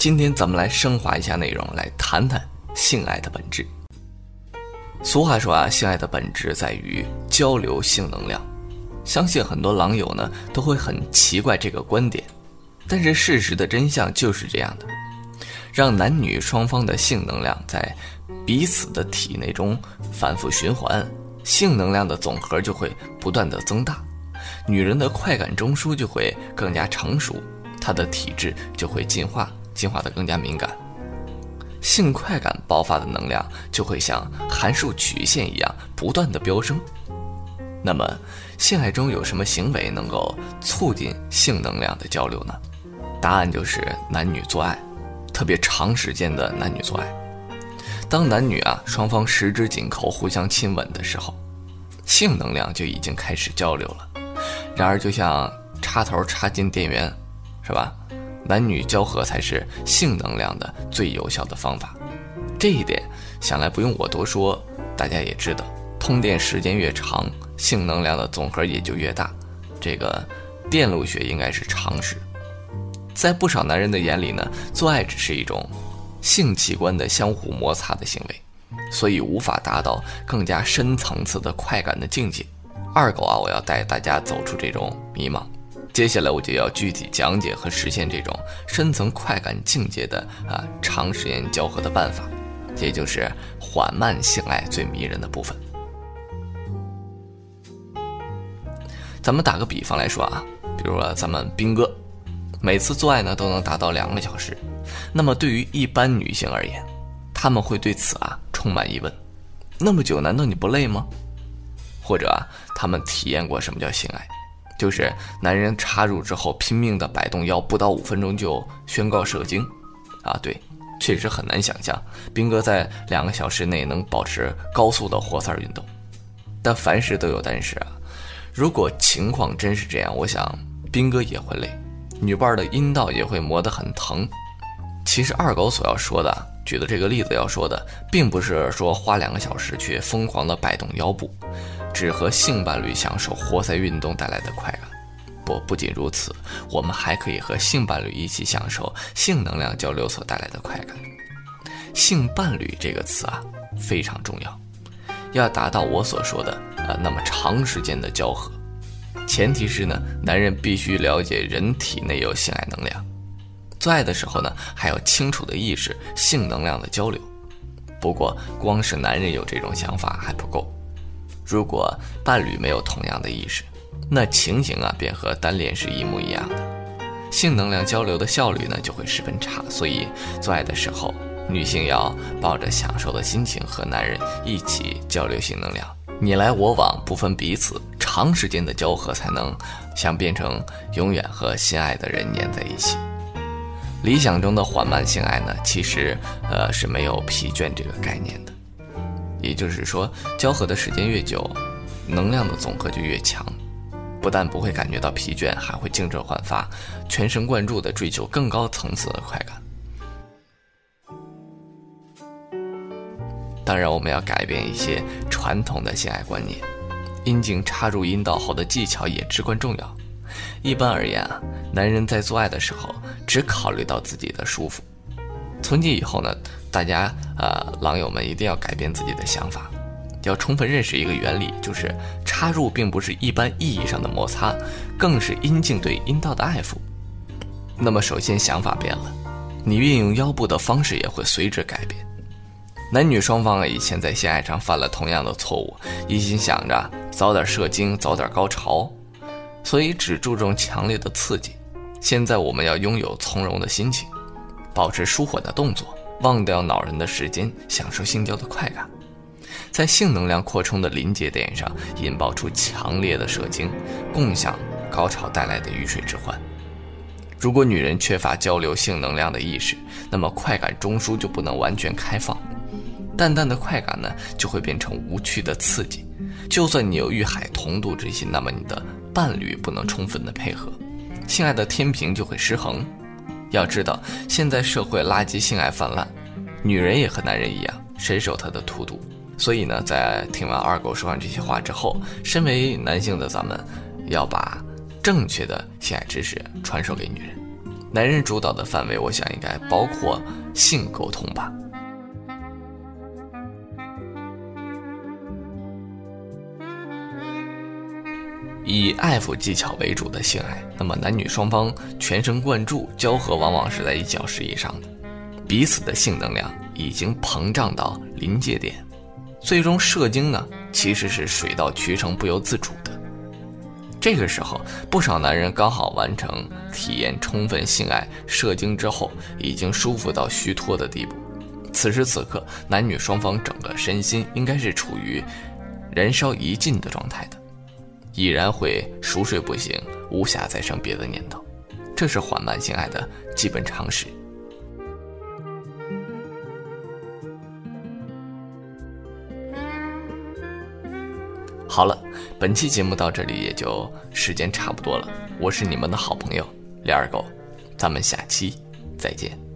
今天咱们来升华一下内容，来谈谈性爱的本质。俗话说啊，性爱的本质在于交流性能量。相信很多狼友呢都会很奇怪这个观点，但是事实的真相就是这样的：让男女双方的性能量在彼此的体内中反复循环，性能量的总和就会不断的增大，女人的快感中枢就会更加成熟，她的体质就会进化，进化的更加敏感。性快感爆发的能量就会像函数曲线一样不断的飙升。那么，性爱中有什么行为能够促进性能量的交流呢？答案就是男女做爱，特别长时间的男女做爱。当男女啊双方十指紧扣、互相亲吻的时候，性能量就已经开始交流了。然而，就像插头插进电源，是吧？男女交合才是性能量的最有效的方法，这一点想来不用我多说，大家也知道，通电时间越长，性能量的总和也就越大，这个电路学应该是常识。在不少男人的眼里呢，做爱只是一种性器官的相互摩擦的行为，所以无法达到更加深层次的快感的境界。二狗啊，我要带大家走出这种迷茫。接下来我就要具体讲解和实现这种深层快感境界的啊长时间交合的办法，也就是缓慢性爱最迷人的部分。咱们打个比方来说啊，比如说咱们兵哥，每次做爱呢都能达到两个小时，那么对于一般女性而言，她们会对此啊充满疑问：那么久难道你不累吗？或者啊，她们体验过什么叫性爱？就是男人插入之后拼命的摆动腰，不到五分钟就宣告射精，啊，对，确实很难想象兵哥在两个小时内能保持高速的活塞运动。但凡事都有但是啊，如果情况真是这样，我想兵哥也会累，女伴的阴道也会磨得很疼。其实二狗所要说的，举的这个例子要说的，并不是说花两个小时去疯狂的摆动腰部。只和性伴侣享受活塞运动带来的快感，不，不仅如此，我们还可以和性伴侣一起享受性能量交流所带来的快感。性伴侣这个词啊非常重要，要达到我所说的呃那么长时间的交合，前提是呢男人必须了解人体内有性爱能量，做爱的时候呢还要清楚的意识性能量的交流。不过光是男人有这种想法还不够。如果伴侣没有同样的意识，那情形啊便和单恋是一模一样的，性能量交流的效率呢就会十分差。所以做爱的时候，女性要抱着享受的心情和男人一起交流性能量，你来我往不分彼此，长时间的交合才能想变成永远和心爱的人粘在一起。理想中的缓慢性爱呢，其实呃是没有疲倦这个概念的。也就是说，交合的时间越久，能量的总和就越强，不但不会感觉到疲倦，还会精神焕发，全神贯注地追求更高层次的快感。当然，我们要改变一些传统的性爱观念，阴茎插入阴道后的技巧也至关重要。一般而言啊，男人在做爱的时候只考虑到自己的舒服。从今以后呢，大家呃，狼友们一定要改变自己的想法，要充分认识一个原理，就是插入并不是一般意义上的摩擦，更是阴茎对阴道的爱抚。那么，首先想法变了，你运用腰部的方式也会随之改变。男女双方，以前在性爱上犯了同样的错误，一心想着早点射精、早点高潮，所以只注重强烈的刺激。现在我们要拥有从容的心情。保持舒缓的动作，忘掉恼人的时间，享受性交的快感，在性能量扩充的临界点上引爆出强烈的射精，共享高潮带来的鱼水之欢。如果女人缺乏交流性能量的意识，那么快感中枢就不能完全开放，淡淡的快感呢就会变成无趣的刺激。就算你有与海同度之心，那么你的伴侣不能充分的配合，性爱的天平就会失衡。要知道，现在社会垃圾性爱泛滥，女人也和男人一样深受他的荼毒。所以呢，在听完二狗说完这些话之后，身为男性的咱们，要把正确的性爱知识传授给女人，男人主导的范围，我想应该包括性沟通吧。以爱抚技巧为主的性爱，那么男女双方全神贯注交合，往往是在一小时以上的，彼此的性能量已经膨胀到临界点，最终射精呢，其实是水到渠成、不由自主的。这个时候，不少男人刚好完成体验充分性爱，射精之后已经舒服到虚脱的地步。此时此刻，男女双方整个身心应该是处于燃烧一尽的状态的。已然会熟睡不醒，无暇再生别的念头，这是缓慢性爱的基本常识。好了，本期节目到这里也就时间差不多了。我是你们的好朋友李二狗，咱们下期再见。